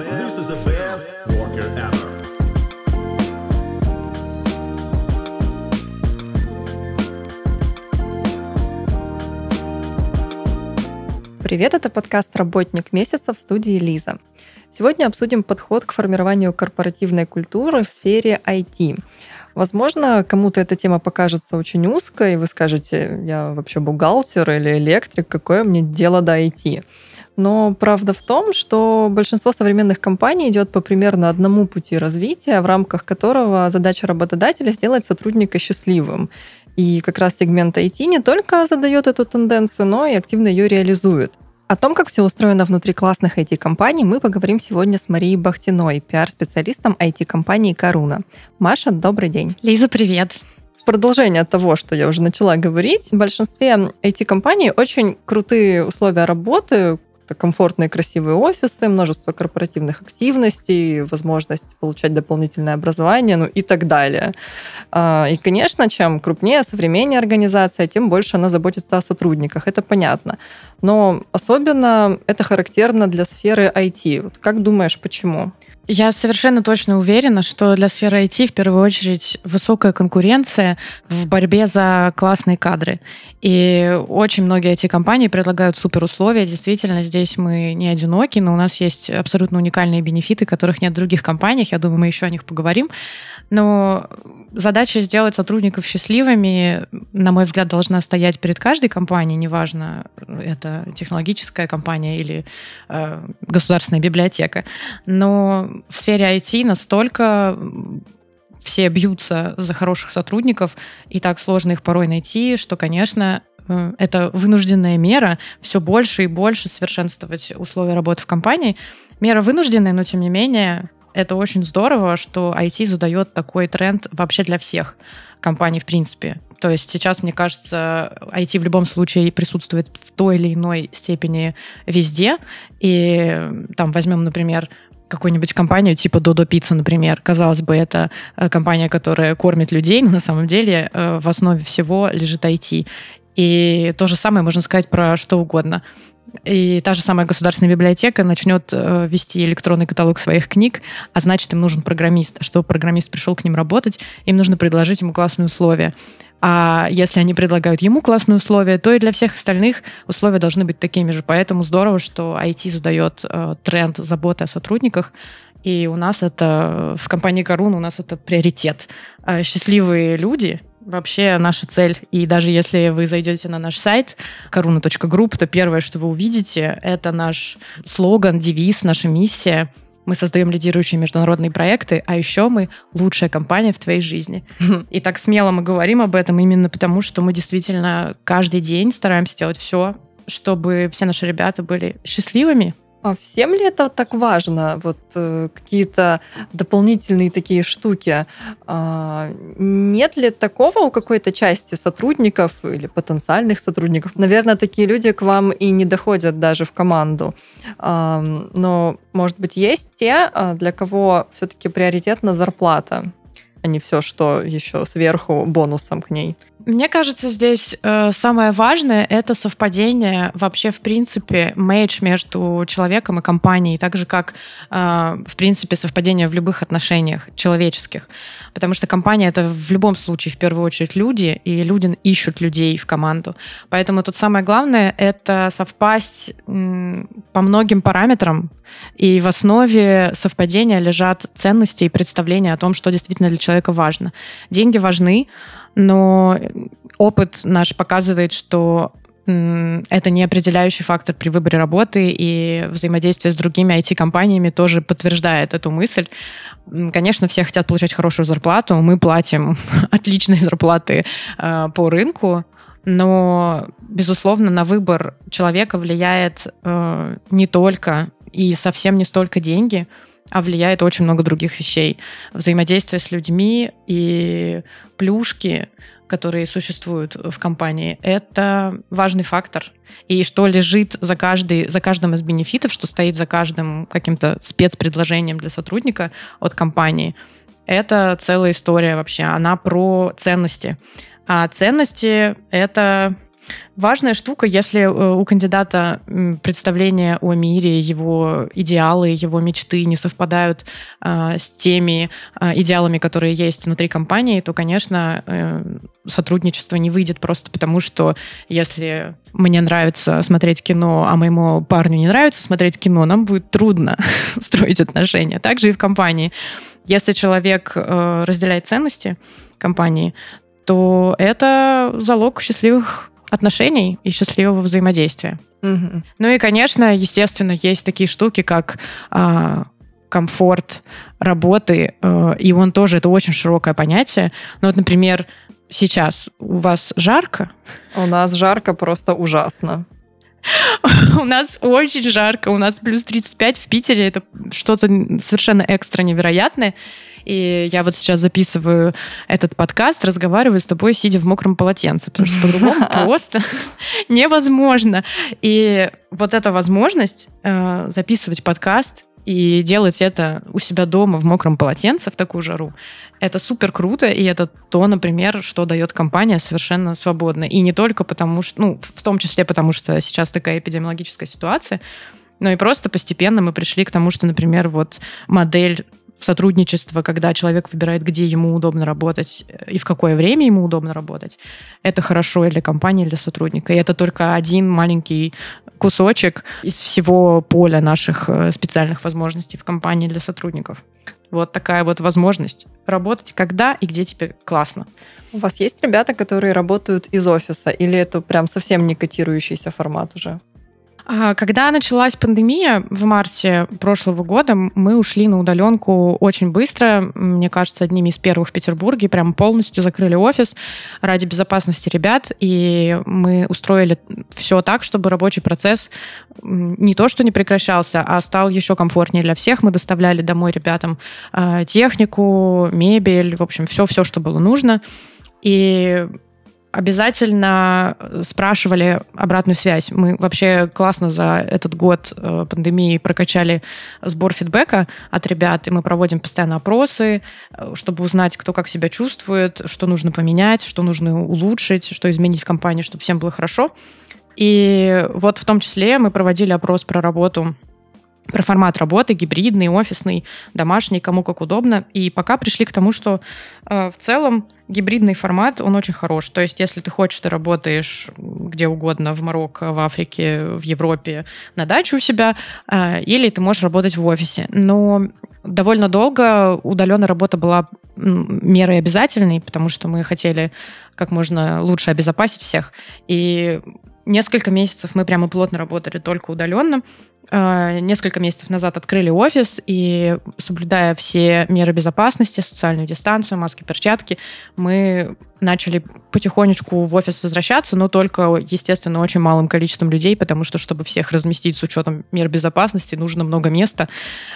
This is the best worker ever. Привет, это подкаст «Работник месяца» в студии Лиза. Сегодня обсудим подход к формированию корпоративной культуры в сфере IT. Возможно, кому-то эта тема покажется очень узкой, и вы скажете, я вообще бухгалтер или электрик, какое мне дело до IT. Но правда в том, что большинство современных компаний идет по примерно одному пути развития, в рамках которого задача работодателя сделать сотрудника счастливым. И как раз сегмент IT не только задает эту тенденцию, но и активно ее реализует. О том, как все устроено внутри классных IT-компаний, мы поговорим сегодня с Марией Бахтиной, пиар-специалистом IT-компании «Коруна». Маша, добрый день. Лиза, привет. В продолжение того, что я уже начала говорить, в большинстве IT-компаний очень крутые условия работы, это комфортные, красивые офисы, множество корпоративных активностей, возможность получать дополнительное образование, ну и так далее. А, и, конечно, чем крупнее, современнее организация, тем больше она заботится о сотрудниках, это понятно. Но особенно это характерно для сферы IT. Как думаешь, почему? Я совершенно точно уверена, что для сферы IT в первую очередь высокая конкуренция в борьбе за классные кадры. И очень многие эти компании предлагают супер условия. Действительно, здесь мы не одиноки, но у нас есть абсолютно уникальные бенефиты, которых нет в других компаниях. Я думаю, мы еще о них поговорим. Но задача сделать сотрудников счастливыми, на мой взгляд, должна стоять перед каждой компанией, неважно, это технологическая компания или э, государственная библиотека. Но в сфере IT настолько все бьются за хороших сотрудников, и так сложно их порой найти, что, конечно, э, это вынужденная мера все больше и больше совершенствовать условия работы в компании. Мера вынужденная, но тем не менее это очень здорово, что IT задает такой тренд вообще для всех компаний в принципе. То есть сейчас, мне кажется, IT в любом случае присутствует в той или иной степени везде. И там возьмем, например, какую-нибудь компанию типа Dodo Pizza, например. Казалось бы, это э, компания, которая кормит людей, но на самом деле э, в основе всего лежит IT. И то же самое можно сказать про что угодно. И та же самая государственная библиотека начнет э, вести электронный каталог своих книг, а значит, им нужен программист. Чтобы программист пришел к ним работать, им нужно предложить ему классные условия. А если они предлагают ему классные условия, то и для всех остальных условия должны быть такими же. Поэтому здорово, что IT задает э, тренд заботы о сотрудниках. И у нас это в компании Корун у нас это приоритет. Э, счастливые люди вообще наша цель. И даже если вы зайдете на наш сайт karuna.group, то первое, что вы увидите, это наш слоган, девиз, наша миссия. Мы создаем лидирующие международные проекты, а еще мы лучшая компания в твоей жизни. И так смело мы говорим об этом именно потому, что мы действительно каждый день стараемся делать все, чтобы все наши ребята были счастливыми, а всем ли это так важно? Вот э, какие-то дополнительные такие штуки. А, нет ли такого у какой-то части сотрудников или потенциальных сотрудников? Наверное, такие люди к вам и не доходят даже в команду. А, но, может быть, есть те, а, для кого все-таки приоритетна зарплата, а не все, что еще сверху бонусом к ней. Мне кажется, здесь э, самое важное это совпадение вообще в принципе мейдж между человеком и компанией, так же как э, в принципе совпадение в любых отношениях человеческих, потому что компания это в любом случае в первую очередь люди, и люди ищут людей в команду, поэтому тут самое главное это совпасть м, по многим параметрам, и в основе совпадения лежат ценности и представления о том, что действительно для человека важно. Деньги важны, но опыт наш показывает, что это не определяющий фактор при выборе работы, и взаимодействие с другими IT-компаниями тоже подтверждает эту мысль. Конечно, все хотят получать хорошую зарплату, мы платим отличные зарплаты э, по рынку, но, безусловно, на выбор человека влияет э, не только и совсем не столько деньги, а влияет очень много других вещей. Взаимодействие с людьми и плюшки, которые существуют в компании, это важный фактор. И что лежит за, каждый, за каждым из бенефитов, что стоит за каждым каким-то спецпредложением для сотрудника от компании, это целая история вообще. Она про ценности. А ценности — это Важная штука, если э, у кандидата представления о мире, его идеалы, его мечты не совпадают э, с теми э, идеалами, которые есть внутри компании, то, конечно, э, сотрудничество не выйдет просто потому, что если мне нравится смотреть кино, а моему парню не нравится смотреть кино, нам будет трудно строить отношения. Также и в компании. Если человек э, разделяет ценности компании, то это залог счастливых отношений и счастливого взаимодействия. Угу. Ну и, конечно, естественно, есть такие штуки, как э, комфорт работы, э, и он тоже, это очень широкое понятие. Ну вот, например, сейчас у вас жарко? У нас жарко просто ужасно. У нас очень жарко, у нас плюс 35 в Питере, это что-то совершенно экстра невероятное. И я вот сейчас записываю этот подкаст, разговариваю с тобой, сидя в мокром полотенце, потому что по-другому просто невозможно. И вот эта возможность э, записывать подкаст и делать это у себя дома в мокром полотенце в такую жару, это супер круто, и это то, например, что дает компания совершенно свободно. И не только потому, что, ну, в том числе потому, что сейчас такая эпидемиологическая ситуация, но и просто постепенно мы пришли к тому, что, например, вот модель сотрудничество, когда человек выбирает, где ему удобно работать и в какое время ему удобно работать, это хорошо и для компании, и для сотрудника. И это только один маленький кусочек из всего поля наших э, специальных возможностей в компании для сотрудников. Вот такая вот возможность работать когда и где тебе классно. У вас есть ребята, которые работают из офиса, или это прям совсем не котирующийся формат уже? А, когда началась пандемия в марте прошлого года, мы ушли на удаленку очень быстро. Мне кажется, одними из первых в Петербурге. Прям полностью закрыли офис ради безопасности ребят. И мы устроили все так, чтобы рабочий процесс не то, что не прекращался, а стал еще комфортнее для всех. Мы доставляли домой ребятам а, технику, мебель, в общем, все-все, что было нужно. И обязательно э, спрашивали обратную связь. Мы вообще классно за этот год э, пандемии прокачали сбор фидбэка от ребят, и мы проводим постоянно опросы, э, чтобы узнать, кто как себя чувствует, что нужно поменять, что нужно улучшить, что изменить в компании, чтобы всем было хорошо. И вот в том числе мы проводили опрос про работу про формат работы, гибридный, офисный, домашний, кому как удобно. И пока пришли к тому, что э, в целом гибридный формат, он очень хорош. То есть, если ты хочешь, ты работаешь где угодно, в Марокко, в Африке, в Европе, на даче у себя, э, или ты можешь работать в офисе. Но довольно долго удаленная работа была мерой обязательной, потому что мы хотели как можно лучше обезопасить всех. И несколько месяцев мы прямо плотно работали только удаленно. А, несколько месяцев назад открыли офис, и соблюдая все меры безопасности, социальную дистанцию, маски, перчатки, мы начали потихонечку в офис возвращаться, но только, естественно, очень малым количеством людей, потому что, чтобы всех разместить с учетом мер безопасности, нужно много места,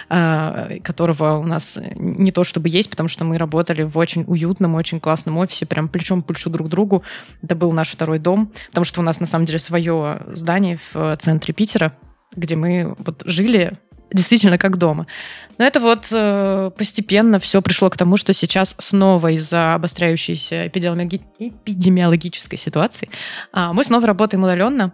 а, которого у нас не то чтобы есть, потому что мы работали в очень уютном, очень классном офисе, прям плечом к плечу друг другу. Это был наш второй дом, потому что у нас на самом деле свое здание в центре Питера, где мы вот жили действительно как дома. Но это вот э, постепенно все пришло к тому, что сейчас снова из-за обостряющейся эпидемиологи- эпидемиологической ситуации э, мы снова работаем удаленно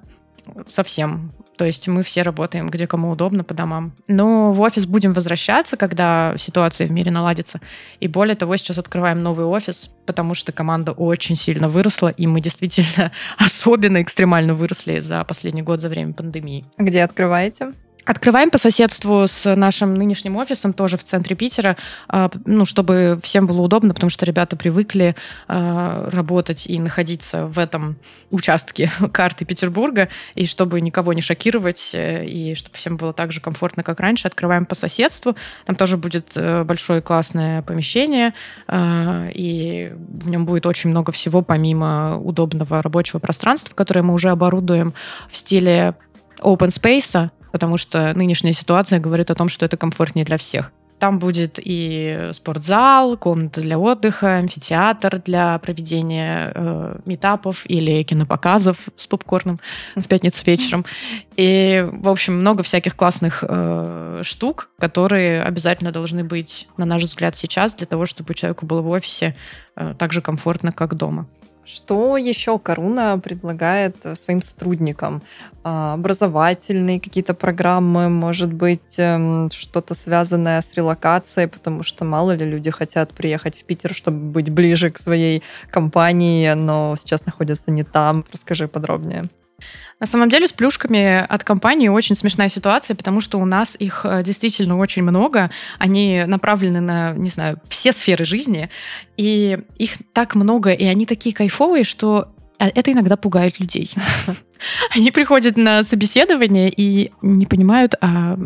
совсем. То есть мы все работаем где кому удобно по домам. Но в офис будем возвращаться, когда ситуация в мире наладится. И более того, сейчас открываем новый офис, потому что команда очень сильно выросла, и мы действительно особенно экстремально выросли за последний год, за время пандемии. Где открываете? Открываем по соседству с нашим нынешним офисом, тоже в центре Питера, а, ну, чтобы всем было удобно, потому что ребята привыкли а, работать и находиться в этом участке карты Петербурга, и чтобы никого не шокировать, э, и чтобы всем было так же комфортно, как раньше, открываем по соседству. Там тоже будет э, большое классное помещение, а, и в нем будет очень много всего, помимо удобного рабочего пространства, которое мы уже оборудуем в стиле open space, потому что нынешняя ситуация говорит о том, что это комфортнее для всех. Там будет и спортзал, комната для отдыха, амфитеатр для проведения э, метапов или кинопоказов с попкорном в пятницу вечером. И, в общем, много всяких классных э, штук, которые обязательно должны быть, на наш взгляд, сейчас, для того, чтобы человеку было в офисе э, так же комфортно, как дома. Что еще Коруна предлагает э, своим сотрудникам? А, образовательные какие-то программы, может быть, эм, что-то связанное с релокацией, потому что мало ли люди хотят приехать в Питер, чтобы быть ближе к своей компании, но сейчас находятся не там. Расскажи подробнее. На самом деле с плюшками от компании очень смешная ситуация, потому что у нас их э, действительно очень много. Они направлены на, не знаю, все сферы жизни. И их так много, и они такие кайфовые, что это иногда пугает людей. Они приходят на собеседование и не понимают, а,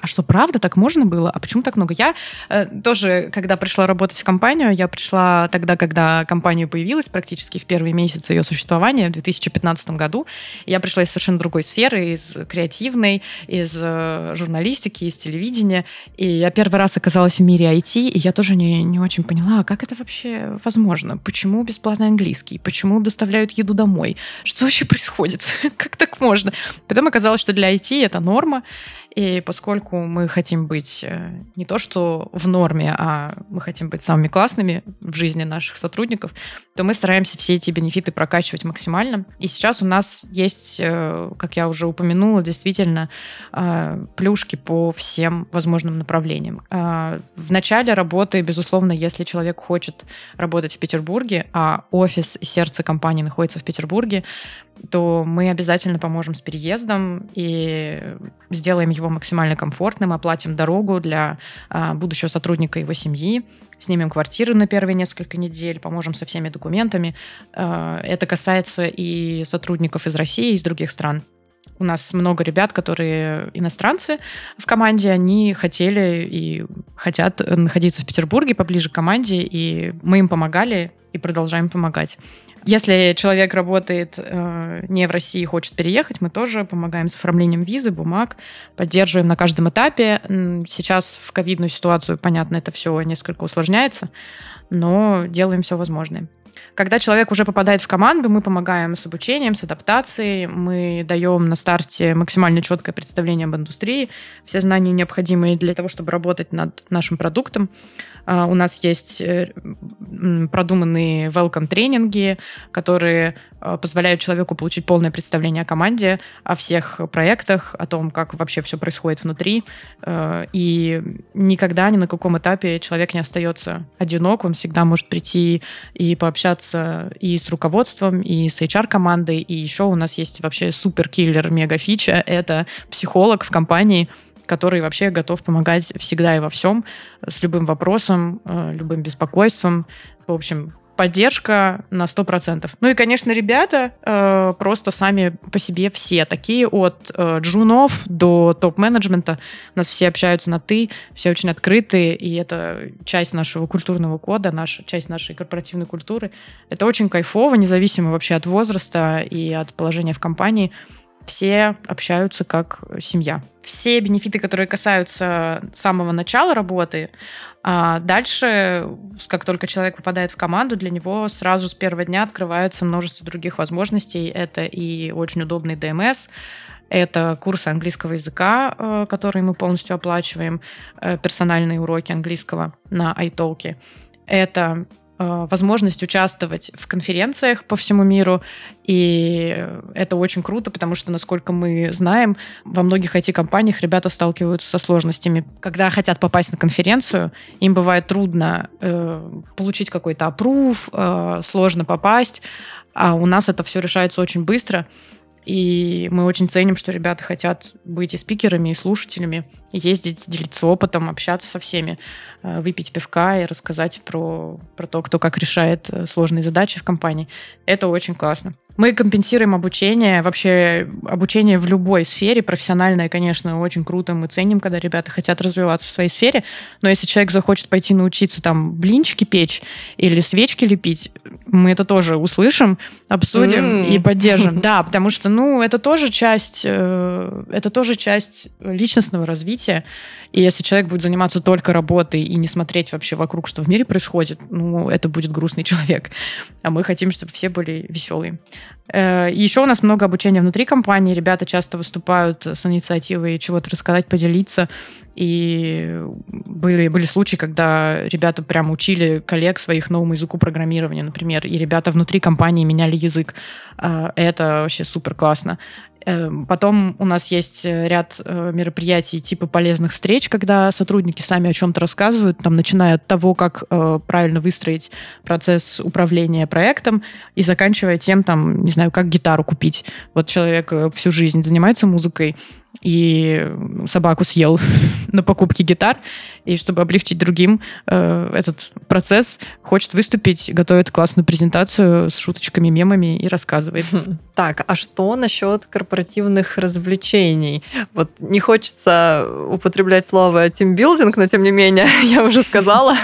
а что правда так можно было, а почему так много? Я э, тоже, когда пришла работать в компанию, я пришла тогда, когда компания появилась, практически в первые месяцы ее существования, в 2015 году. Я пришла из совершенно другой сферы, из креативной, из э, журналистики, из телевидения. И я первый раз оказалась в мире IT, и я тоже не, не очень поняла, а как это вообще возможно? Почему бесплатный английский? Почему доставляют еду домой? Что вообще происходит? как так можно? Потом оказалось, что для IT это норма, и поскольку мы хотим быть э, не то что в норме, а мы хотим быть самыми классными в жизни наших сотрудников, то мы стараемся все эти бенефиты прокачивать максимально. И сейчас у нас есть, э, как я уже упомянула, действительно э, плюшки по всем возможным направлениям. В начале работы, безусловно, если человек хочет работать в Петербурге, а офис и сердце компании находится в Петербурге, то мы обязательно поможем с переездом и сделаем его максимально комфортным, оплатим дорогу для а, будущего сотрудника его семьи, снимем квартиру на первые несколько недель, поможем со всеми документами. А, это касается и сотрудников из России, и из других стран. У нас много ребят, которые иностранцы в команде, они хотели и хотят находиться в Петербурге поближе к команде, и мы им помогали и продолжаем помогать. Если человек работает э, не в России и хочет переехать, мы тоже помогаем с оформлением визы, бумаг, поддерживаем на каждом этапе. Сейчас в ковидную ситуацию, понятно, это все несколько усложняется, но делаем все возможное. Когда человек уже попадает в команду, мы помогаем с обучением, с адаптацией, мы даем на старте максимально четкое представление об индустрии, все знания необходимые для того, чтобы работать над нашим продуктом. А, у нас есть э, продуманные welcome тренинги, которые а, позволяют человеку получить полное представление о команде, о всех проектах, о том, как вообще все происходит внутри. А, и никогда ни на каком этапе человек не остается одинок, он всегда может прийти и пообщаться и с руководством, и с HR-командой, и еще у нас есть вообще супер-киллер, мега-фича, это психолог в компании, который вообще готов помогать всегда и во всем, с любым вопросом, э, любым беспокойством. В общем, поддержка на 100%. Ну и, конечно, ребята э, просто сами по себе все такие, от э, джунов до топ-менеджмента. У нас все общаются на «ты», все очень открытые, и это часть нашего культурного кода, наша, часть нашей корпоративной культуры. Это очень кайфово, независимо вообще от возраста и от положения в компании все общаются как семья. Все бенефиты, которые касаются самого начала работы, а дальше, как только человек попадает в команду, для него сразу с первого дня открывается множество других возможностей. Это и очень удобный ДМС, это курсы английского языка, э, которые мы полностью оплачиваем, э, персональные уроки английского на iTalki. Это возможность участвовать в конференциях по всему миру, и это очень круто, потому что, насколько мы знаем, во многих IT-компаниях ребята сталкиваются со сложностями. Когда хотят попасть на конференцию, им бывает трудно э, получить какой-то опруф, э, сложно попасть, а у нас это все решается очень быстро. И мы очень ценим, что ребята хотят быть и спикерами, и слушателями, ездить, делиться опытом, общаться со всеми, э, выпить пивка и рассказать про, про то, кто как решает э, сложные задачи в компании. Это очень классно. Мы компенсируем обучение, вообще обучение в любой сфере, профессиональное, конечно, очень круто, мы ценим, когда ребята хотят развиваться в своей сфере, но если человек захочет пойти научиться там блинчики печь или свечки лепить, мы это тоже услышим, обсудим mm. и поддержим. Да, потому что, ну, это тоже часть, э, это тоже часть личностного развития, и если человек будет заниматься только работой и не смотреть вообще вокруг, что в мире происходит, ну, это будет грустный человек. А мы хотим, чтобы все были веселые. Э, и еще у нас много обучения внутри компании. Ребята часто выступают с инициативой чего-то рассказать, поделиться. И были, были случаи, когда ребята прям учили коллег своих новому языку программирования, например, и ребята внутри компании меняли язык. Э, это вообще супер классно. Эм, потом у нас есть э, ряд э, мероприятий типа полезных встреч, когда сотрудники сами о чем-то рассказывают, там, начиная от того, как э, правильно выстроить процесс управления проектом и заканчивая тем, там, не знаю, как гитару купить. Вот человек всю жизнь занимается музыкой, и собаку съел на покупке гитар, и чтобы облегчить другим э, этот процесс, хочет выступить, готовит классную презентацию с шуточками, мемами и рассказывает. Так, а что насчет корпоративных развлечений? Вот не хочется употреблять слово тимбилдинг, но тем не менее, я уже сказала,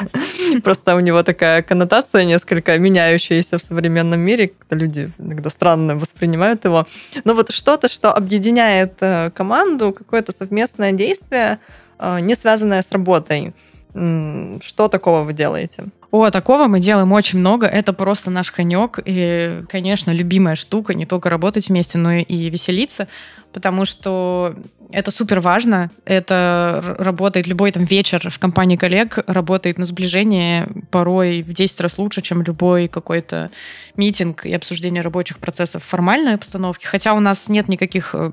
просто у него такая коннотация несколько меняющаяся в современном мире, люди иногда странно воспринимают его. Но вот что-то, что объединяет э, команду, какое-то совместное действие, э, не связанное с работой. Что такого вы делаете? О, такого мы делаем очень много. Это просто наш конек. И, конечно, любимая штука не только работать вместе, но и веселиться, потому что это супер важно. Это работает любой там вечер в компании коллег, работает на сближение порой в 10 раз лучше, чем любой какой-то митинг и обсуждение рабочих процессов в формальной обстановке. Хотя у нас нет никаких э,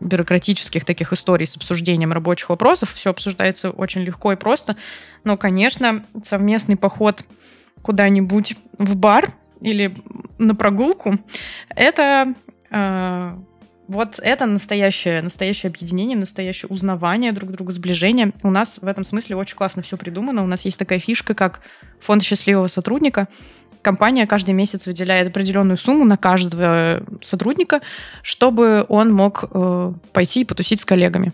бюрократических таких историй с обсуждением рабочих вопросов. Все обсуждается очень легко и просто. Но, конечно, совместный поход куда-нибудь в бар или на прогулку, это э, вот это настоящее, настоящее объединение, настоящее узнавание друг друга, сближение. У нас в этом смысле очень классно все придумано. У нас есть такая фишка, как фонд счастливого сотрудника. Компания каждый месяц выделяет определенную сумму на каждого сотрудника, чтобы он мог э, пойти и потусить с коллегами.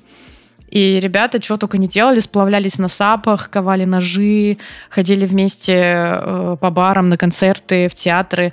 И ребята что только не делали, сплавлялись на сапах, ковали ножи, ходили вместе э, по барам, на концерты, в театры,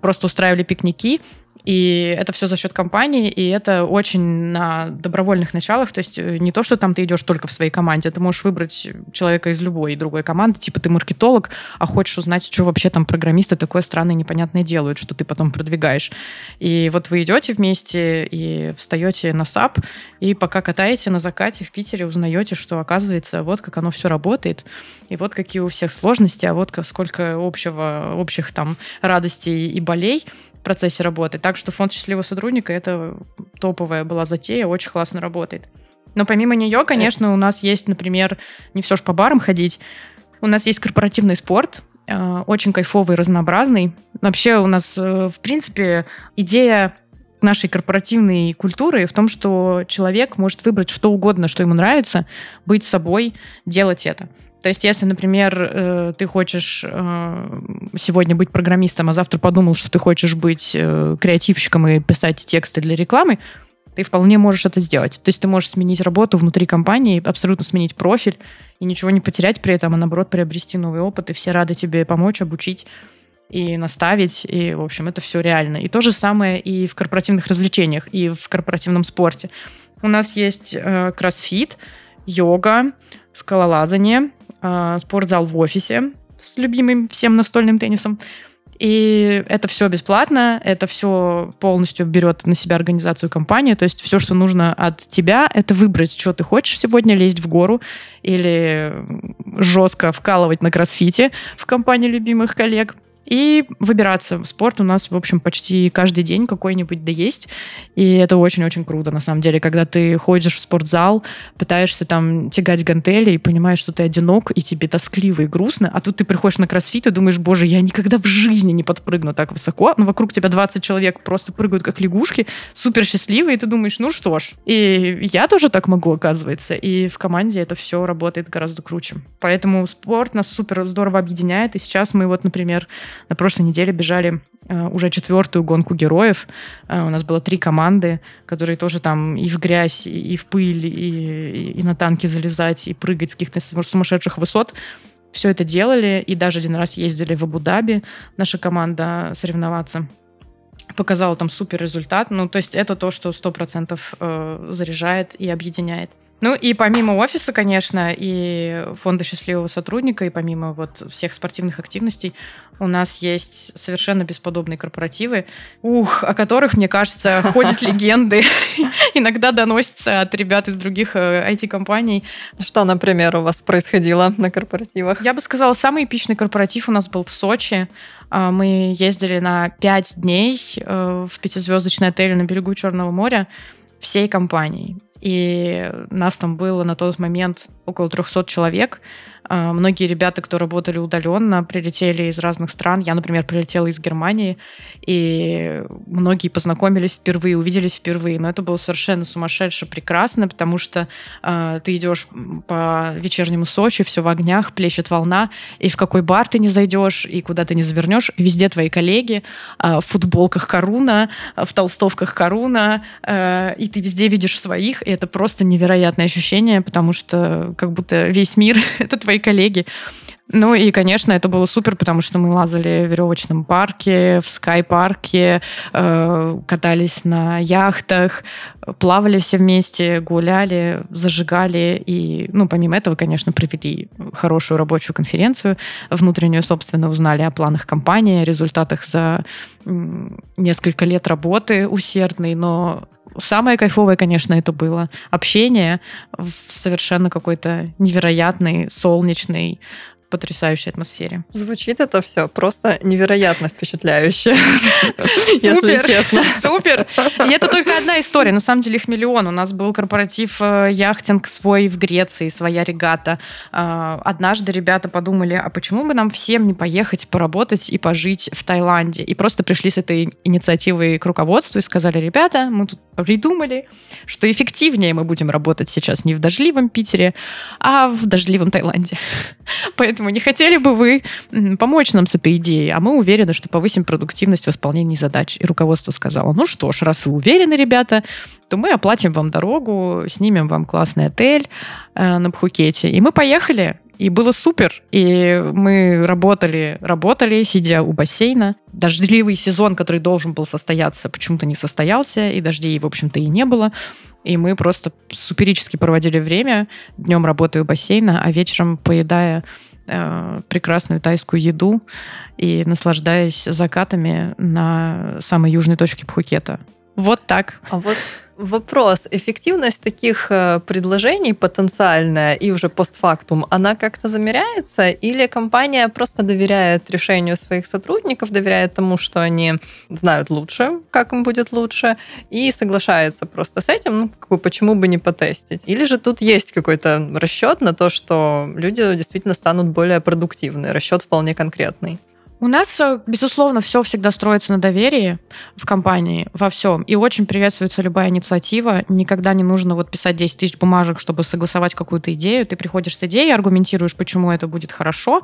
просто устраивали пикники. И это все за счет компании, и это очень на добровольных началах. То есть э, не то, что там ты идешь только в своей команде, ты можешь выбрать человека из любой другой команды, типа ты маркетолог, а хочешь узнать, что вообще там программисты такое странное непонятное делают, что ты потом продвигаешь. И вот вы идете вместе и встаете на сап, и пока катаете на закате в Питере, узнаете, что оказывается вот как оно все работает, и вот какие у всех сложности, а вот сколько общего, общих там радостей и болей процессе работы. Так что фонд счастливого сотрудника это топовая была затея, очень классно работает. Но помимо нее, конечно, у нас есть, например, не все ж по барам ходить. У нас есть корпоративный спорт, э, очень кайфовый, разнообразный. Вообще у нас, э, в принципе, идея нашей корпоративной культуры в том, что человек может выбрать что угодно, что ему нравится, быть собой, делать это. То есть, если, например, э, ты хочешь э, сегодня быть программистом, а завтра подумал, что ты хочешь быть э, креативщиком и писать тексты для рекламы, ты вполне можешь это сделать. То есть ты можешь сменить работу внутри компании, абсолютно сменить профиль и ничего не потерять при этом, а наоборот приобрести новый опыт, и все рады тебе помочь, обучить и наставить, и, в общем, это все реально. И то же самое и в корпоративных развлечениях, и в корпоративном спорте. У нас есть э, кроссфит, йога, скалолазание, э, спортзал в офисе с любимым всем настольным теннисом. И это все бесплатно, это все полностью берет на себя организацию компании. То есть все, что нужно от тебя, это выбрать, что ты хочешь сегодня, лезть в гору или жестко вкалывать на кроссфите в компании любимых коллег и выбираться. Спорт у нас, в общем, почти каждый день какой-нибудь да есть. И это очень-очень круто, на самом деле, когда ты ходишь в спортзал, пытаешься там тягать гантели и понимаешь, что ты одинок, и тебе тоскливо и грустно, а тут ты приходишь на кроссфит и думаешь, боже, я никогда в жизни не подпрыгну так высоко, но вокруг тебя 20 человек просто прыгают как лягушки, супер счастливые, и ты думаешь, ну что ж, и я тоже так могу, оказывается, и в команде это все работает гораздо круче. Поэтому спорт нас супер здорово объединяет, и сейчас мы вот, например, на прошлой неделе бежали э, уже четвертую гонку героев. Э, у нас было три команды, которые тоже там и в грязь, и в пыль, и, и на танки залезать, и прыгать с каких-то сумасшедших высот. Все это делали, и даже один раз ездили в Абу-Даби, наша команда, соревноваться показала там супер результат. Ну, то есть это то, что 100% э, заряжает и объединяет. Ну и помимо офиса, конечно, и фонда счастливого сотрудника, и помимо вот всех спортивных активностей, у нас есть совершенно бесподобные корпоративы, ух, о которых, мне кажется, ходят легенды. Иногда доносятся от ребят из других IT-компаний. Э, Что, например, у вас происходило на корпоративах? Я бы сказала, самый эпичный корпоратив у нас был в Сочи. А, мы ездили на пять дней э, в пятизвездочный отель на берегу Черного моря всей компанией. И нас там было на тот момент около 300 человек. А, многие ребята, кто работали удаленно, прилетели из разных стран. Я, например, прилетела из Германии, и многие познакомились впервые, увиделись впервые. Но это было совершенно сумасшедше прекрасно, потому что э, ты идешь по вечернему Сочи, все в огнях, плещет волна, и в какой бар ты не зайдешь, и куда ты не завернешь, везде твои коллеги э, в футболках Коруна, в толстовках Коруна, э, и ты везде видишь своих, и это просто невероятное ощущение, потому что как будто весь мир — это твои коллеги. Ну и, конечно, это было супер, потому что мы лазали в веревочном парке, в скай-парке, э, катались на яхтах, плавали все вместе, гуляли, зажигали. И, ну, помимо этого, конечно, провели хорошую рабочую конференцию внутреннюю, собственно, узнали о планах компании, о результатах за несколько лет работы усердной, но самое кайфовое, конечно, это было общение в совершенно какой-то невероятный, солнечный, потрясающей атмосфере. Звучит это все просто невероятно впечатляюще, если честно. Супер! И это только одна история, на самом деле их миллион. У нас был корпоратив э, яхтинг свой в Греции, своя регата. А, однажды ребята подумали, а почему бы нам всем не поехать поработать и пожить в Таиланде? И просто пришли с этой инициативой к руководству и сказали, ребята, мы тут придумали, что эффективнее мы будем работать сейчас не в дождливом Питере, а в дождливом Таиланде. Поэтому не хотели бы вы помочь нам с этой идеей, а мы уверены, что повысим продуктивность в исполнении задач. И руководство сказало, ну что ж, раз вы уверены, ребята, то мы оплатим вам дорогу, снимем вам классный отель э, на Пхукете. И мы поехали, и было супер. И мы работали, работали, сидя у бассейна. Дождливый сезон, который должен был состояться, почему-то не состоялся, и дождей, в общем-то, и не было. И мы просто суперически проводили время, днем работая у бассейна, а вечером поедая э, прекрасную тайскую еду и наслаждаясь закатами на самой южной точке Пхукета. Вот так. А вот Вопрос. Эффективность таких э, предложений потенциальная и уже постфактум, она как-то замеряется? Или компания просто доверяет решению своих сотрудников, доверяет тому, что они знают лучше, как им будет лучше, и соглашается просто с этим, ну, как бы, почему бы не потестить? Или же тут есть какой-то расчет на то, что люди действительно станут более продуктивны? Расчет вполне конкретный. У нас, э, безусловно, все всегда строится на доверии в компании, во всем. И очень приветствуется любая инициатива. Никогда не нужно вот писать 10 тысяч бумажек, чтобы согласовать какую-то идею. Ты приходишь с идеей, аргументируешь, почему это будет хорошо,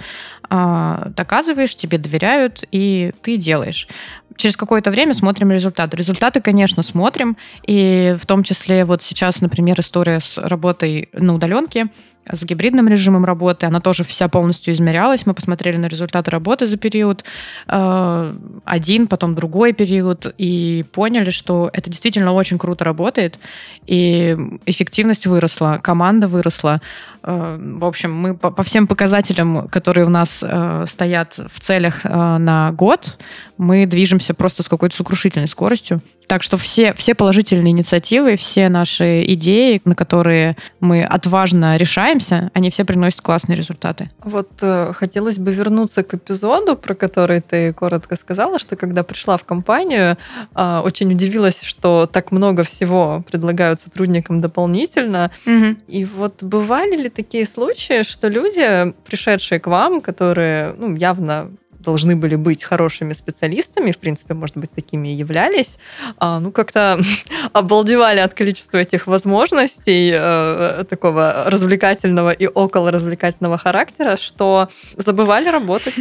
а, доказываешь, тебе доверяют, и ты делаешь через какое-то время смотрим результаты. Результаты, конечно, смотрим, и в том числе вот сейчас, например, история с работой на удаленке, с гибридным режимом работы. Она тоже вся полностью измерялась. Мы посмотрели на результаты работы за период э, один, потом другой период, и поняли, что это действительно очень круто работает, и эффективность выросла, команда выросла. Э, в общем, мы по, по всем показателям, которые у нас э, стоят в целях э, на год, мы движемся просто с какой-то сокрушительной скоростью. Так что все, все положительные инициативы, все наши идеи, на которые мы отважно решаемся, они все приносят классные результаты. Вот э, хотелось бы вернуться к эпизоду, про который ты коротко сказала, что когда пришла в компанию, э, очень удивилась, что так много всего предлагают сотрудникам дополнительно. Угу. И вот бывали ли такие случаи, что люди, пришедшие к вам, которые ну, явно должны были быть хорошими специалистами, в принципе, может быть, такими и являлись, а, ну, как-то обалдевали от количества этих возможностей э, такого развлекательного и около развлекательного характера, что забывали работать.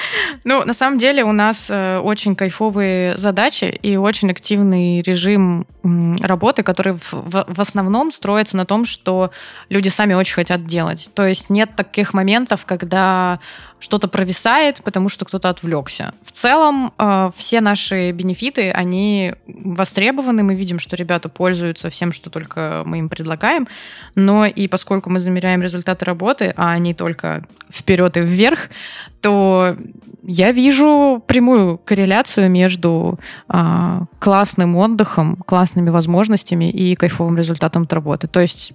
Ну, на самом деле у нас э, очень кайфовые задачи и очень активный режим работы, который в, основном строится на том, что люди сами очень хотят делать. То есть нет таких моментов, когда что-то провисает, потому что кто-то отвлекся. В целом э, все наши бенефиты, они востребованы, мы видим, что ребята пользуются всем, что только мы им предлагаем, но и поскольку мы замеряем результаты работы, а не только вперед и вверх, то я вижу прямую корреляцию между э, классным отдыхом, классными возможностями и кайфовым результатом от работы. То есть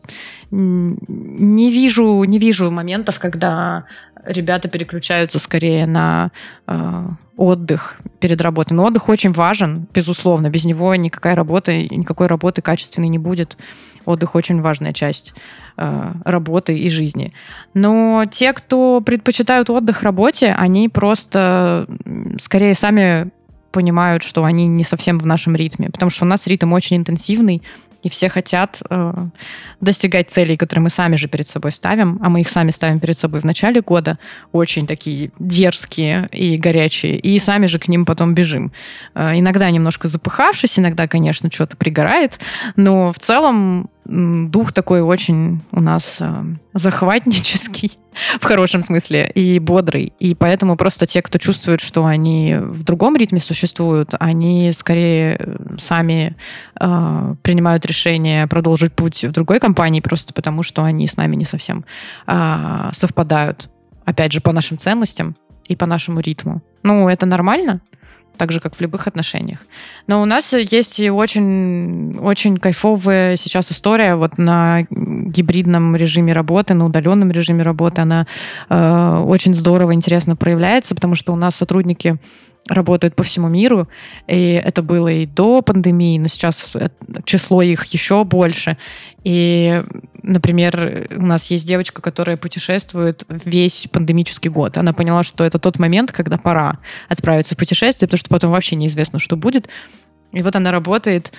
не вижу, не вижу моментов, когда ребята переключаются скорее на э, отдых перед работой. Но отдых очень важен, безусловно. Без него никакая работа, никакой работы качественной не будет. Отдых очень важная часть работы и жизни. Но те, кто предпочитают отдых работе, они просто скорее сами понимают, что они не совсем в нашем ритме, потому что у нас ритм очень интенсивный, и все хотят э, достигать целей, которые мы сами же перед собой ставим, а мы их сами ставим перед собой в начале года, очень такие дерзкие и горячие, и сами же к ним потом бежим. Э, иногда немножко запыхавшись, иногда, конечно, что-то пригорает, но в целом дух такой очень у нас э, захватнический в хорошем смысле и бодрый. И поэтому просто те, кто чувствует, что они в другом ритме существуют, они скорее э, сами э, принимают решение продолжить путь в другой компании просто потому, что они с нами не совсем э, совпадают. Опять же, по нашим ценностям и по нашему ритму. Ну, это нормально так же, как в любых отношениях. Но у нас есть и очень, очень кайфовая сейчас история вот на гибридном режиме работы, на удаленном режиме работы. Она э, очень здорово, интересно проявляется, потому что у нас сотрудники работают по всему миру, и это было и до пандемии, но сейчас число их еще больше. И, например, у нас есть девочка, которая путешествует весь пандемический год. Она поняла, что это тот момент, когда пора отправиться в путешествие, потому что потом вообще неизвестно, что будет. И вот она работает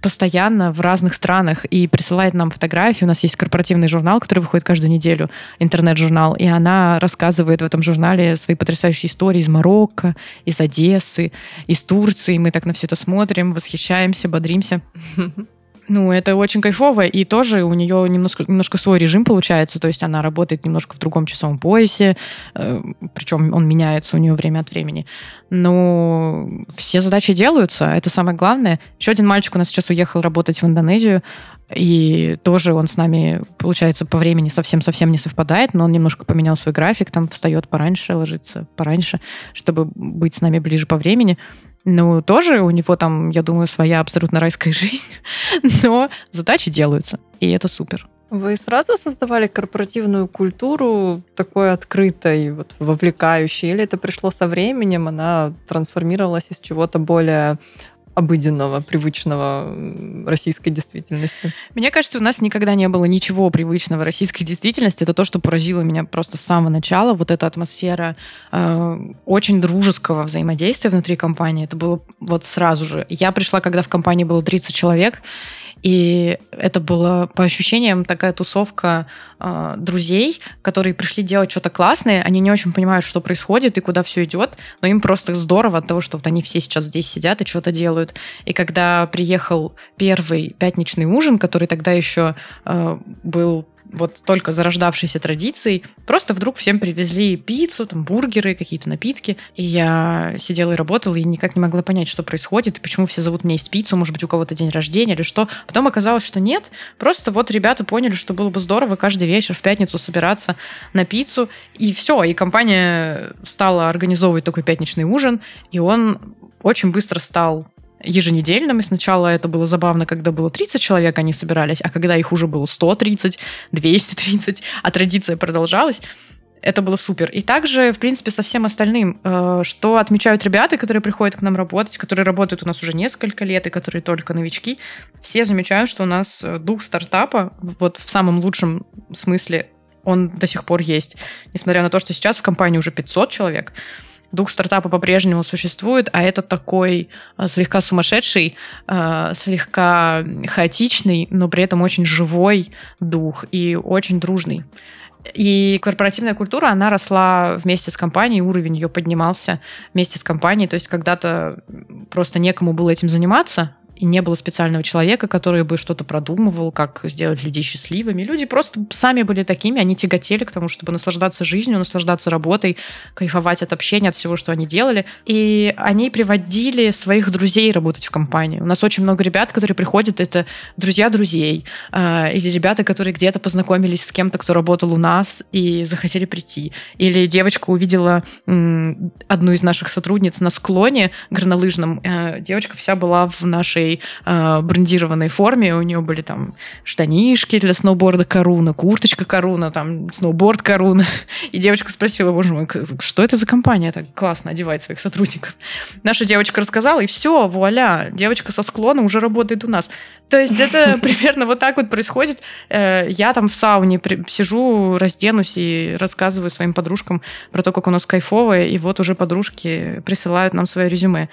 постоянно в разных странах и присылает нам фотографии. У нас есть корпоративный журнал, который выходит каждую неделю, интернет-журнал, и она рассказывает в этом журнале свои потрясающие истории из Марокко, из Одессы, из Турции. Мы так на все это смотрим, восхищаемся, бодримся. Ну, это очень кайфово, и тоже у нее немножко, немножко свой режим получается, то есть она работает немножко в другом часовом поясе, э, причем он меняется у нее время от времени. Но все задачи делаются, это самое главное. Еще один мальчик у нас сейчас уехал работать в Индонезию, и тоже он с нами, получается, по времени совсем-совсем не совпадает, но он немножко поменял свой график, там встает пораньше, ложится пораньше, чтобы быть с нами ближе по времени. Ну, тоже у него там, я думаю, своя абсолютно райская жизнь, но задачи делаются, и это супер. Вы сразу создавали корпоративную культуру такой открытой, вот, вовлекающей, или это пришло со временем, она трансформировалась из чего-то более обыденного, привычного российской действительности? Мне кажется, у нас никогда не было ничего привычного российской действительности. Это то, что поразило меня просто с самого начала. Вот эта атмосфера э, очень дружеского взаимодействия внутри компании. Это было вот сразу же. Я пришла, когда в компании было 30 человек, и это было по ощущениям такая тусовка э, друзей, которые пришли делать что-то классное. Они не очень понимают, что происходит и куда все идет, но им просто здорово от того, что вот они все сейчас здесь сидят и что-то делают. И когда приехал первый пятничный ужин, который тогда еще э, был вот только зарождавшейся традицией, просто вдруг всем привезли пиццу, там, бургеры, какие-то напитки. И я сидела и работала, и никак не могла понять, что происходит, и почему все зовут меня есть пиццу, может быть, у кого-то день рождения или что. Потом оказалось, что нет. Просто вот ребята поняли, что было бы здорово каждый вечер в пятницу собираться на пиццу, и все. И компания стала организовывать такой пятничный ужин, и он очень быстро стал еженедельным. И сначала это было забавно, когда было 30 человек, они собирались, а когда их уже было 130, 230, а традиция продолжалась, это было супер. И также, в принципе, со всем остальным, э, что отмечают ребята, которые приходят к нам работать, которые работают у нас уже несколько лет и которые только новички, все замечают, что у нас э, дух стартапа, вот в самом лучшем смысле, он до сих пор есть. Несмотря на то, что сейчас в компании уже 500 человек, дух стартапа по-прежнему существует, а это такой а, слегка сумасшедший, а, слегка хаотичный, но при этом очень живой дух и очень дружный. И корпоративная культура, она росла вместе с компанией, уровень ее поднимался вместе с компанией. То есть когда-то просто некому было этим заниматься, и не было специального человека, который бы что-то продумывал, как сделать людей счастливыми. Люди просто сами были такими, они тяготели к тому, чтобы наслаждаться жизнью, наслаждаться работой, кайфовать от общения, от всего, что они делали. И они приводили своих друзей работать в компании. У нас очень много ребят, которые приходят, это друзья друзей, э, или ребята, которые где-то познакомились с кем-то, кто работал у нас и захотели прийти. Или девочка увидела одну из наших сотрудниц на склоне горнолыжном. Э, девочка вся была в нашей своей э, брендированной форме. У нее были там штанишки для сноуборда Коруна, курточка Коруна, там сноуборд Коруна. И девочка спросила, боже мой, что это за компания так классно одевает своих сотрудников? Наша девочка рассказала, и все, вуаля, девочка со склона уже работает у нас. То есть это примерно вот так вот происходит. Э, я там в сауне сижу, разденусь и рассказываю своим подружкам про то, как у нас кайфово, и вот уже подружки присылают нам свое резюме.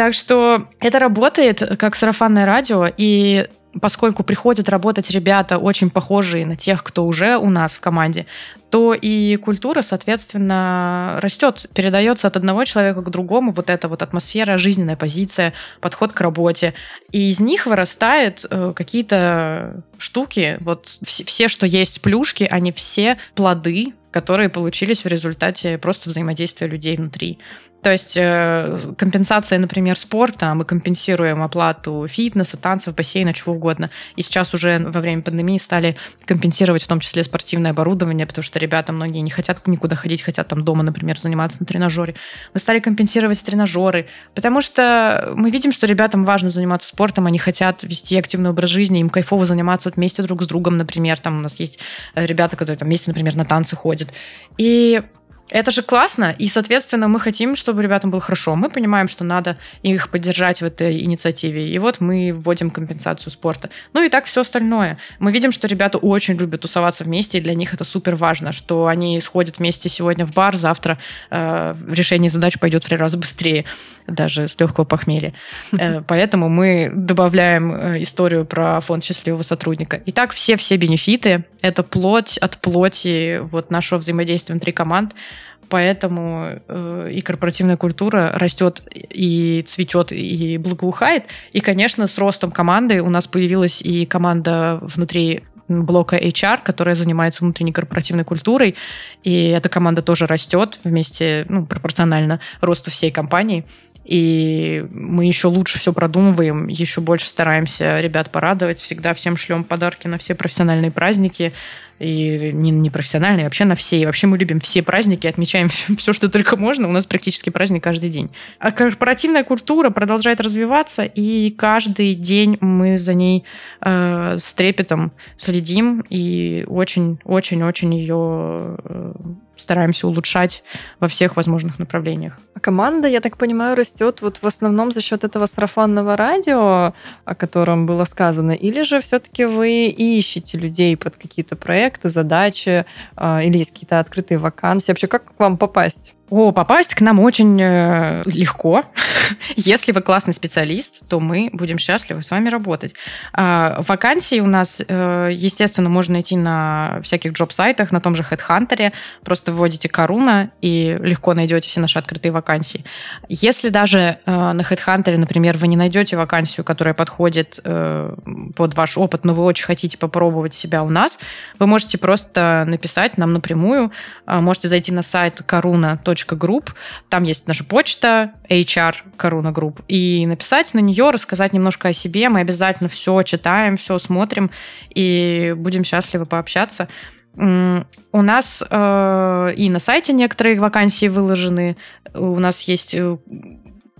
Так что это работает как сарафанное радио, и поскольку приходят работать ребята очень похожие на тех, кто уже у нас в команде, то и культура, соответственно, растет, передается от одного человека к другому, вот эта вот атмосфера, жизненная позиция, подход к работе. И из них вырастают э, какие-то штуки, вот все, все, что есть плюшки, они все плоды которые получились в результате просто взаимодействия людей внутри. То есть э, компенсация, например, спорта, мы компенсируем оплату фитнеса, танцев, бассейна, чего угодно. И сейчас уже во время пандемии стали компенсировать в том числе спортивное оборудование, потому что ребята многие не хотят никуда ходить, хотят там дома, например, заниматься на тренажере. Мы стали компенсировать тренажеры, потому что мы видим, что ребятам важно заниматься спортом, они хотят вести активный образ жизни, им кайфово заниматься вместе друг с другом, например. Там у нас есть э, ребята, которые там вместе, например, на танцы ходят. И это же классно, и, соответственно, мы хотим, чтобы ребятам было хорошо. Мы понимаем, что надо их поддержать в этой инициативе. И вот мы вводим компенсацию спорта. Ну и так все остальное. Мы видим, что ребята очень любят тусоваться вместе, и для них это супер важно, что они сходят вместе сегодня в бар, завтра э, решение задач пойдет в три раза быстрее, даже с легкого похмелья. Э, поэтому мы добавляем э, историю про фонд счастливого сотрудника. Итак, все-все бенефиты — это плоть от плоти вот нашего взаимодействия внутри команд — поэтому э, и корпоративная культура растет и цветет и благоухает. И, конечно, с ростом команды у нас появилась и команда внутри блока HR, которая занимается внутренней корпоративной культурой, и эта команда тоже растет вместе, ну, пропорционально росту всей компании. И мы еще лучше все продумываем, еще больше стараемся ребят порадовать, всегда всем шлем подарки на все профессиональные праздники, и не, не профессиональные, вообще на все. И вообще мы любим все праздники, отмечаем все, что только можно. У нас практически праздник каждый день. А корпоративная культура продолжает развиваться, и каждый день мы за ней э, с трепетом следим и очень-очень-очень ее э, стараемся улучшать во всех возможных направлениях. А команда, я так понимаю, растет вот в основном за счет этого сарафанного радио, о котором было сказано, или же все-таки вы ищете людей под какие-то проекты, задачи, а, или есть какие-то открытые вакансии? Вообще, как к вам попасть? О, попасть к нам очень э, легко. Если вы классный специалист, то мы будем счастливы с вами работать. А, вакансии у нас, э, естественно, можно найти на всяких джоб-сайтах, на том же HeadHunter. Просто вводите Корона и легко найдете все наши открытые вакансии. Если даже э, на HeadHunter, например, вы не найдете вакансию, которая подходит э, под ваш опыт, но вы очень хотите попробовать себя у нас, вы можете просто написать нам напрямую. Э, можете зайти на сайт korona.com group. Там есть наша почта, HR Корона Групп, и написать на нее, рассказать немножко о себе. Мы обязательно все читаем, все смотрим, и будем счастливы пообщаться. У нас э, и на сайте некоторые вакансии выложены. У нас есть э,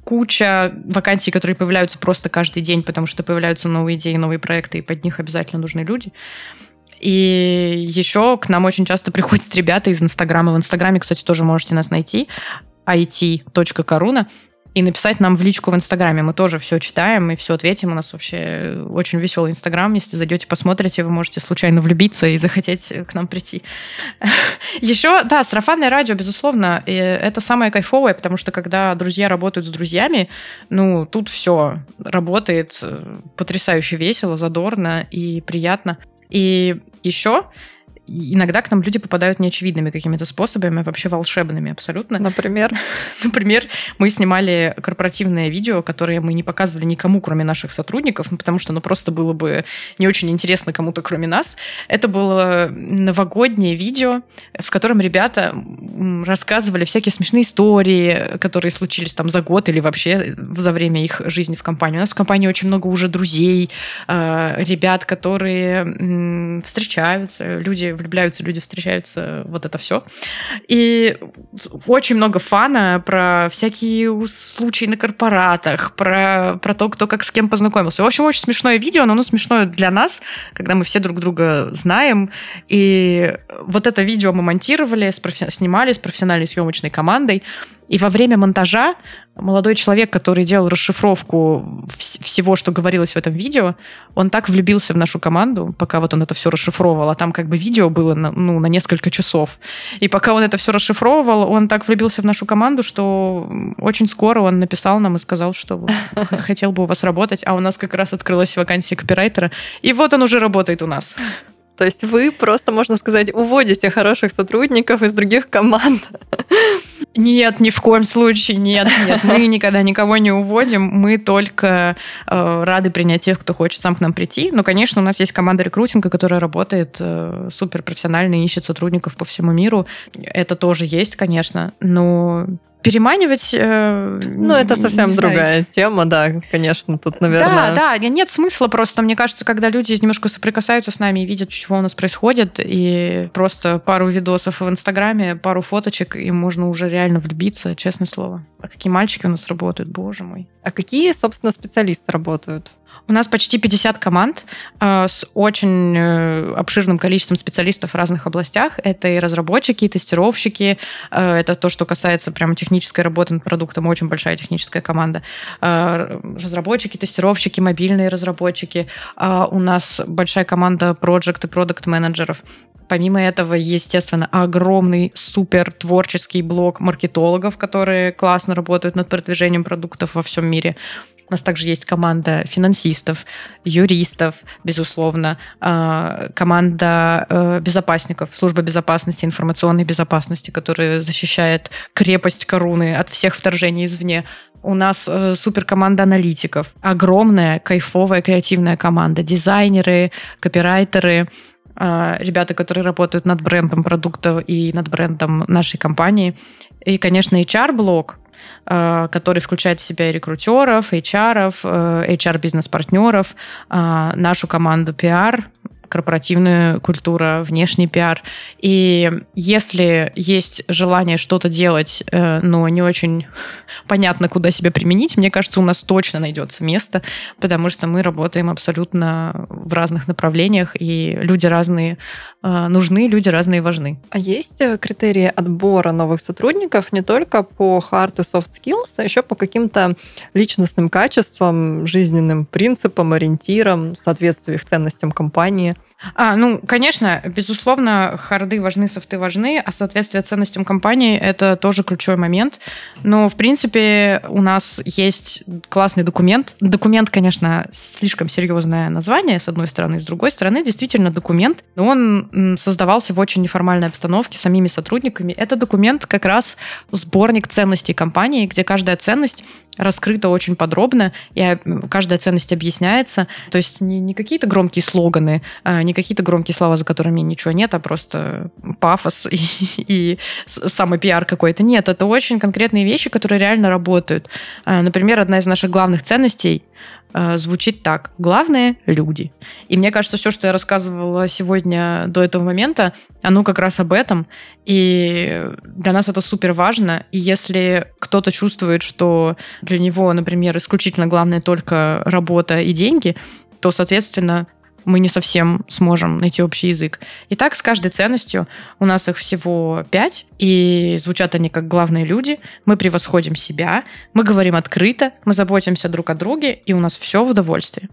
куча вакансий, которые появляются просто каждый день, потому что появляются новые идеи, новые проекты, и под них обязательно нужны люди. И еще к нам очень часто приходят ребята из Инстаграма. В Инстаграме, кстати, тоже можете нас найти it.coruna и написать нам в личку в Инстаграме. Мы тоже все читаем и все ответим. У нас вообще очень веселый Инстаграм. Если зайдете, посмотрите, вы можете случайно влюбиться и захотеть к нам прийти. Еще, да, сарафанное радио, безусловно, это самое кайфовое, потому что когда друзья работают с друзьями, ну, тут все работает э, потрясающе весело, задорно и приятно. И еще иногда к нам люди попадают неочевидными какими-то способами, вообще волшебными абсолютно. Например? Например, мы снимали корпоративное видео, которое мы не показывали никому, кроме наших сотрудников, ну, потому что оно просто было бы не очень интересно кому-то, кроме нас. Это было новогоднее видео, в котором ребята рассказывали всякие смешные истории, которые случились там за год или вообще за время их жизни в компании. У нас в компании очень много уже друзей, э, ребят, которые встречаются, люди влюбляются, люди встречаются, вот это все. И очень много фана про всякие случаи на корпоратах, про, про то, кто как с кем познакомился. В общем, очень смешное видео, но оно смешное для нас, когда мы все друг друга знаем. И вот это видео мы монтировали, снимали с профессиональной съемочной командой. И во время монтажа молодой человек, который делал расшифровку всего, что говорилось в этом видео, он так влюбился в нашу команду, пока вот он это все расшифровывал, а там как бы видео было на, ну, на несколько часов. И пока он это все расшифровывал, он так влюбился в нашу команду, что очень скоро он написал нам и сказал, что хотел бы у вас работать, а у нас как раз открылась вакансия копирайтера, и вот он уже работает у нас. То есть вы просто, можно сказать, уводите хороших сотрудников из других команд. Нет, ни в коем случае нет, нет. Мы никогда никого не уводим. Мы только э, рады принять тех, кто хочет сам к нам прийти. Но, конечно, у нас есть команда рекрутинга, которая работает э, супер профессионально и ищет сотрудников по всему миру. Это тоже есть, конечно. Но переманивать... Э, ну, это совсем другая тема, да, конечно, тут, наверное... Да, да, нет смысла просто, мне кажется, когда люди немножко соприкасаются с нами и видят, что у нас происходит, и просто пару видосов в Инстаграме, пару фоточек, и можно уже реально влюбиться, честное слово. А какие мальчики у нас работают, боже мой. А какие, собственно, специалисты работают? У нас почти 50 команд э, с очень э, обширным количеством специалистов в разных областях. Это и разработчики, и тестировщики. Э, это то, что касается прямо технической работы над продуктом. Очень большая техническая команда. Э, разработчики, тестировщики, мобильные разработчики. Э, у нас большая команда проект и продукт менеджеров Помимо этого, естественно, огромный супер творческий блок маркетологов, которые классно работают над продвижением продуктов во всем мире. У нас также есть команда финансистов, юристов, безусловно, а, команда э, безопасников, служба безопасности, информационной безопасности, которая защищает крепость короны от всех вторжений извне. У нас э, супер команда аналитиков, огромная, кайфовая, креативная команда, дизайнеры, копирайтеры, а, ребята, которые работают над брендом продуктов и над брендом нашей компании. И, конечно, HR-блок, который включает в себя рекрутеров, HR, HR-бизнес-партнеров, э, э, нашу команду PR, корпоративная культура, внешний пиар. И если есть желание что-то делать, но не очень понятно, куда себя применить, мне кажется, у нас точно найдется место, потому что мы работаем абсолютно в разных направлениях, и люди разные нужны, люди разные важны. А есть критерии отбора новых сотрудников не только по hard и soft skills, а еще по каким-то личностным качествам, жизненным принципам, ориентирам, соответствии к ценностям компании? А, ну, конечно, безусловно, харды важны, софты важны, а соответствие ценностям компании – это тоже ключевой момент. Но, в принципе, у нас есть классный документ. Документ, конечно, слишком серьезное название, с одной стороны. С другой стороны, действительно документ. Он создавался в очень неформальной обстановке самими сотрудниками. Это документ как раз сборник ценностей компании, где каждая ценность раскрыто очень подробно, и каждая ценность объясняется. То есть не, не какие-то громкие слоганы, а не какие-то громкие слова, за которыми ничего нет, а просто пафос и, и самый пиар какой-то. Нет, это очень конкретные вещи, которые реально работают. А, например, одна из наших главных ценностей звучит так. Главное – люди. И мне кажется, все, что я рассказывала сегодня до этого момента, оно как раз об этом. И для нас это супер важно. И если кто-то чувствует, что для него, например, исключительно главное только работа и деньги, то, соответственно, мы не совсем сможем найти общий язык. И так с каждой ценностью у нас их всего пять, и звучат они как главные люди. Мы превосходим себя, мы говорим открыто, мы заботимся друг о друге, и у нас все в удовольствии.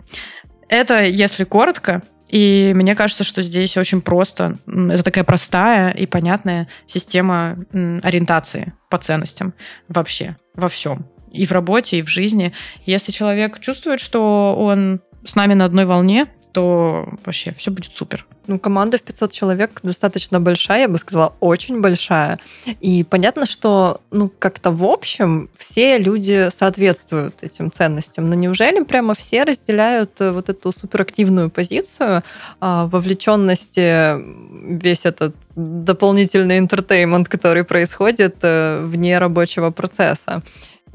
Это, если коротко, и мне кажется, что здесь очень просто. Это такая простая и понятная система ориентации по ценностям вообще, во всем. И в работе, и в жизни. Если человек чувствует, что он с нами на одной волне, то вообще все будет супер. Ну, команда в 500 человек достаточно большая, я бы сказала, очень большая. И понятно, что, ну, как-то в общем все люди соответствуют этим ценностям. Но неужели прямо все разделяют э, вот эту суперактивную позицию а, вовлеченности, весь этот дополнительный интертеймент, который происходит э, вне рабочего процесса?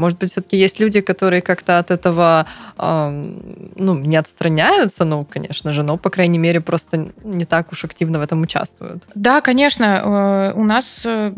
Может быть, все-таки есть люди, которые как-то от этого э, ну, не отстраняются, ну, конечно же, но, по крайней мере, просто не так уж активно в этом участвуют. Да, конечно. Э, у нас э,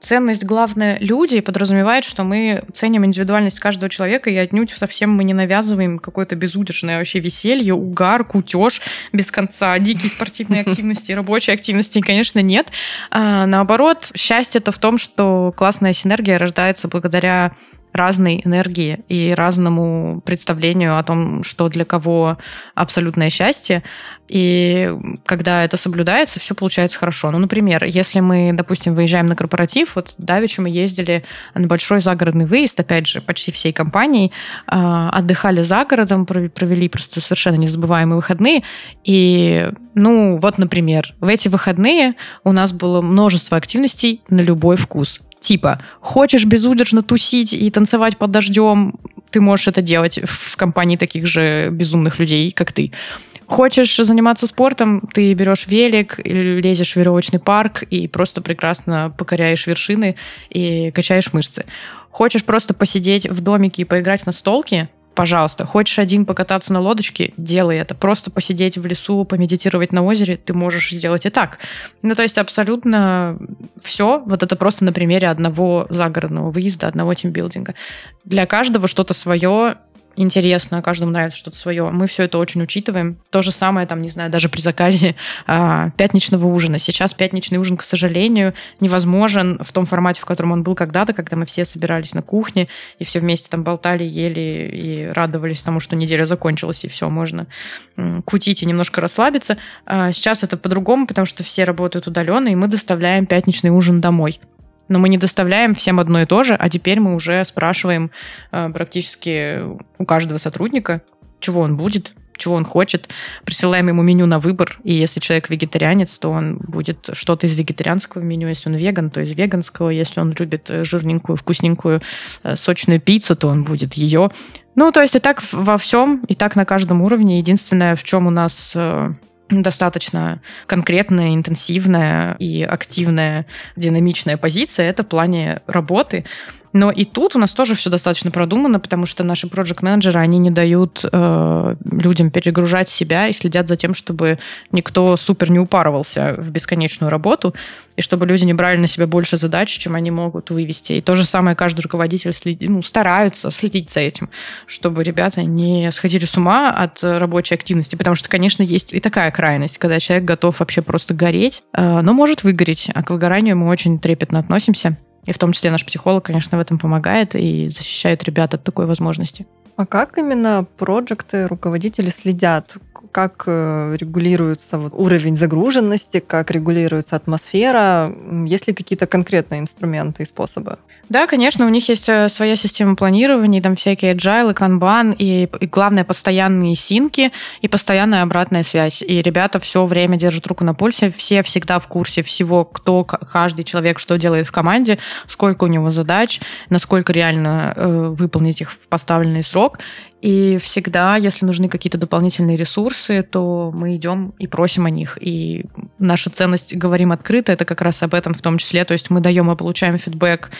ценность главная люди подразумевает, что мы ценим индивидуальность каждого человека, и отнюдь совсем мы не навязываем какое-то безудержное вообще веселье, угар, кутеж без конца, дикие спортивные активности, рабочие активности, конечно, нет. А, наоборот, счастье-то в том, что классная синергия рождается благодаря благодаря разной энергии и разному представлению о том, что для кого абсолютное счастье. И когда это соблюдается, все получается хорошо. Ну, например, если мы, допустим, выезжаем на корпоратив, вот давеча мы ездили на большой загородный выезд, опять же, почти всей компанией, а, отдыхали за городом, провели просто совершенно незабываемые выходные. И, ну, вот, например, в эти выходные у нас было множество активностей на любой вкус Типа, хочешь безудержно тусить и танцевать под дождем, ты можешь это делать в компании таких же безумных людей, как ты. Хочешь заниматься спортом, ты берешь велик, лезешь в веревочный парк и просто прекрасно покоряешь вершины и качаешь мышцы. Хочешь просто посидеть в домике и поиграть в настолки, пожалуйста, хочешь один покататься на лодочке, делай это. Просто посидеть в лесу, помедитировать на озере, ты можешь сделать и так. Ну, то есть абсолютно все, вот это просто на примере одного загородного выезда, одного тимбилдинга. Для каждого что-то свое, интересно, каждому нравится что-то свое. Мы все это очень учитываем. То же самое, там, не знаю, даже при заказе а, пятничного ужина. Сейчас пятничный ужин, к сожалению, невозможен в том формате, в котором он был когда-то, когда мы все собирались на кухне и все вместе там болтали, ели и радовались тому, что неделя закончилась, и все, можно кутить и немножко расслабиться. А сейчас это по-другому, потому что все работают удаленно, и мы доставляем пятничный ужин домой но мы не доставляем всем одно и то же, а теперь мы уже спрашиваем э, практически у каждого сотрудника, чего он будет, чего он хочет, присылаем ему меню на выбор, и если человек вегетарианец, то он будет что-то из вегетарианского меню, если он веган, то из веганского, если он любит э, жирненькую, вкусненькую, э, сочную пиццу, то он будет ее. Ну, то есть и так во всем, и так на каждом уровне. Единственное, в чем у нас достаточно конкретная, интенсивная и активная, динамичная позиция, это в плане работы. Но и тут у нас тоже все достаточно продумано, потому что наши проект-менеджеры, они не дают э, людям перегружать себя и следят за тем, чтобы никто супер не упарывался в бесконечную работу, и чтобы люди не брали на себя больше задач, чем они могут вывести. И то же самое каждый руководитель следи, ну, стараются следить за этим, чтобы ребята не сходили с ума от рабочей активности, потому что, конечно, есть и такая крайность, когда человек готов вообще просто гореть, э, но может выгореть, а к выгоранию мы очень трепетно относимся. И в том числе наш психолог, конечно, в этом помогает и защищает ребят от такой возможности. А как именно проекты, руководители следят? Как э, регулируется вот уровень загруженности, как регулируется атмосфера? Есть ли какие-то конкретные инструменты и способы? Да, конечно, у них есть э, своя система планирования, там всякие agile, канбан, и, и главное, постоянные синки и постоянная обратная связь. И ребята все время держат руку на пульсе, все всегда в курсе всего, кто, каждый человек, что делает в команде, сколько у него задач, насколько реально э, выполнить их в поставленный срок. И всегда, если нужны какие-то дополнительные ресурсы, то мы идем и просим о них. И наша ценность, говорим открыто, это как раз об этом в том числе. То есть мы даем и получаем фидбэк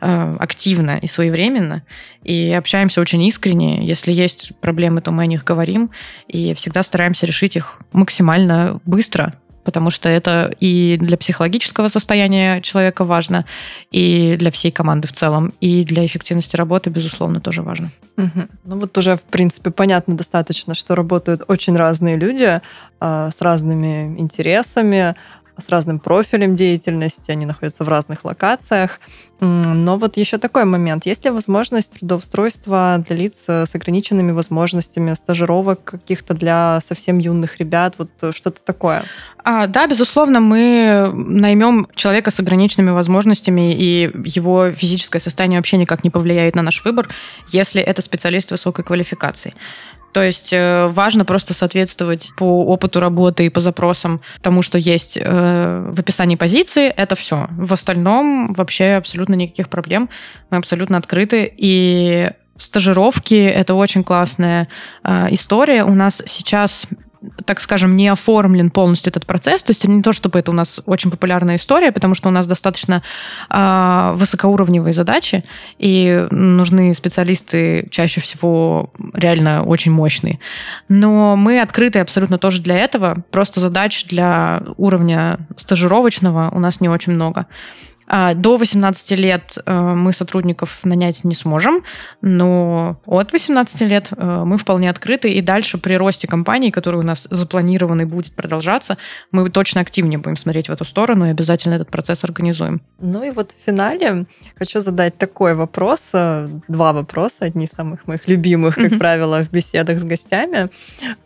э, активно и своевременно, и общаемся очень искренне. Если есть проблемы, то мы о них говорим, и всегда стараемся решить их максимально быстро, потому что это и для психологического состояния человека важно, и для всей команды в целом, и для эффективности работы, безусловно, тоже важно. Угу. Ну вот уже, в принципе, понятно достаточно, что работают очень разные люди э, с разными интересами, с разным профилем деятельности, они находятся в разных локациях. Но вот еще такой момент. Есть ли возможность трудоустройства для лиц с ограниченными возможностями, стажировок каких-то для совсем юных ребят, вот что-то такое? А, да, безусловно, мы наймем человека с ограниченными возможностями, и его физическое состояние вообще никак не повлияет на наш выбор, если это специалист высокой квалификации. То есть э, важно просто соответствовать по опыту работы и по запросам тому, что есть э, в описании позиции. Это все. В остальном вообще абсолютно никаких проблем. Мы абсолютно открыты. И стажировки — это очень классная э, история. У нас сейчас так скажем, не оформлен полностью этот процесс. То есть не то, чтобы это у нас очень популярная история, потому что у нас достаточно э, высокоуровневые задачи, и нужны специалисты чаще всего реально очень мощные. Но мы открыты абсолютно тоже для этого. Просто задач для уровня стажировочного у нас не очень много. А, до 18 лет э, мы сотрудников нанять не сможем, но от 18 лет э, мы вполне открыты, и дальше при росте компании, который у нас запланирован и будет продолжаться, мы точно активнее будем смотреть в эту сторону и обязательно этот процесс организуем. Ну и вот в финале хочу задать такой вопрос, э, два вопроса, одни из самых моих любимых, как mm-hmm. правило, в беседах с гостями.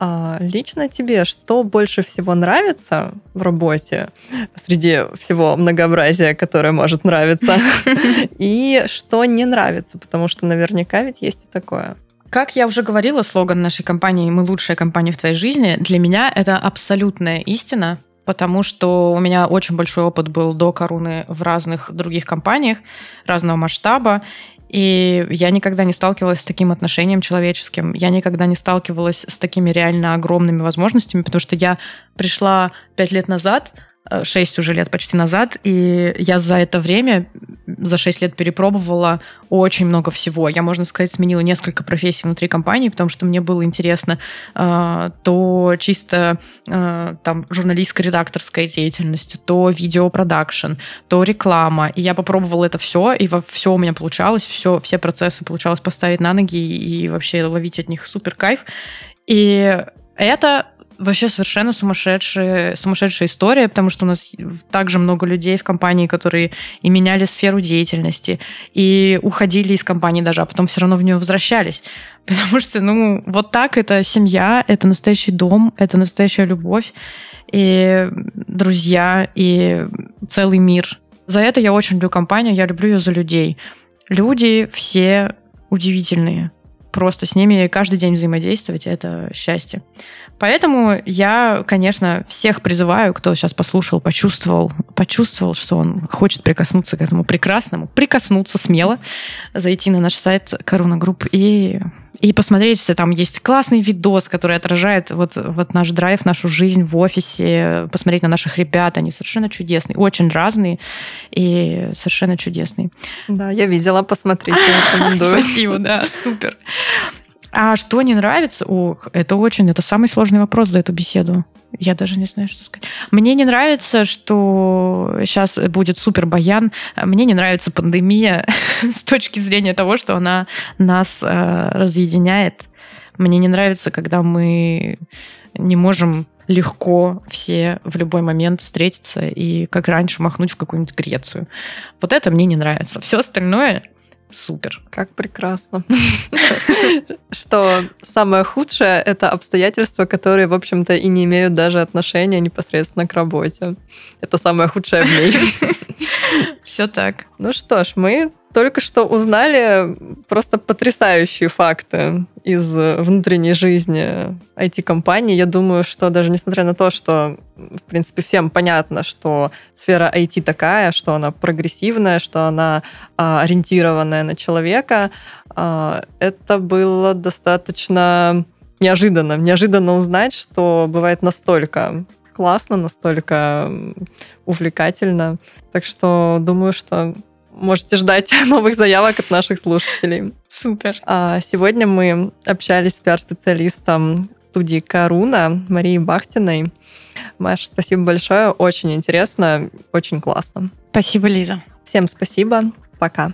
А, лично тебе что больше всего нравится в работе среди всего многообразия, которое может нравиться, и что не нравится, потому что наверняка ведь есть и такое. Как я уже говорила, слоган нашей компании «Мы лучшая компания в твоей жизни» для меня это абсолютная истина, потому что у меня очень большой опыт был до Коруны в разных других компаниях разного масштаба, и я никогда не сталкивалась с таким отношением человеческим. Я никогда не сталкивалась с такими реально огромными возможностями, потому что я пришла пять лет назад, 6 уже лет почти назад, и я за это время, за 6 лет перепробовала очень много всего. Я, можно сказать, сменила несколько профессий внутри компании, потому что мне было интересно э, то чисто э, там журналистско-редакторская деятельность, то видеопродакшн, то реклама. И я попробовала это все, и во все у меня получалось, все, все процессы получалось поставить на ноги и, и вообще ловить от них супер кайф. И это вообще совершенно сумасшедшая, сумасшедшая история, потому что у нас также много людей в компании, которые и меняли сферу деятельности, и уходили из компании даже, а потом все равно в нее возвращались. Потому что, ну, вот так это семья, это настоящий дом, это настоящая любовь, и друзья, и целый мир. За это я очень люблю компанию, я люблю ее за людей. Люди все удивительные. Просто с ними каждый день взаимодействовать — это счастье. Поэтому я, конечно, всех призываю, кто сейчас послушал, почувствовал, почувствовал, что он хочет прикоснуться к этому прекрасному, прикоснуться смело, зайти на наш сайт Корона Групп и и посмотреть, если там есть классный видос, который отражает вот, вот наш драйв, нашу жизнь в офисе, посмотреть на наших ребят, они совершенно чудесные, очень разные и совершенно чудесные. Да, я видела, посмотрите, рекомендую. Спасибо, да, супер. А что не нравится? Ох, это очень, это самый сложный вопрос за эту беседу. Я даже не знаю, что сказать. Мне не нравится, что сейчас будет супер баян. Мне не нравится пандемия с точки зрения того, что она нас э, разъединяет. Мне не нравится, когда мы не можем легко все в любой момент встретиться и, как раньше, махнуть в какую-нибудь Грецию. Вот это мне не нравится. Все остальное Супер. Как прекрасно. Что самое худшее — это обстоятельства, которые, в общем-то, и не имеют даже отношения непосредственно к работе. Это самое худшее в ней. Все так. Ну что ж, мы только что узнали просто потрясающие факты из внутренней жизни IT-компанний. Я думаю, что даже несмотря на то, что, в принципе, всем понятно, что сфера IT такая, что она прогрессивная, что она а, ориентированная на человека, а, это было достаточно неожиданно. Неожиданно узнать, что бывает настолько классно, настолько увлекательно. Так что думаю, что можете ждать новых заявок от наших слушателей. Супер. А, сегодня мы общались с пиар-специалистом студии Каруна Марией Бахтиной. Маш, спасибо большое. Очень интересно, очень классно. Спасибо, Лиза. Всем спасибо. Пока.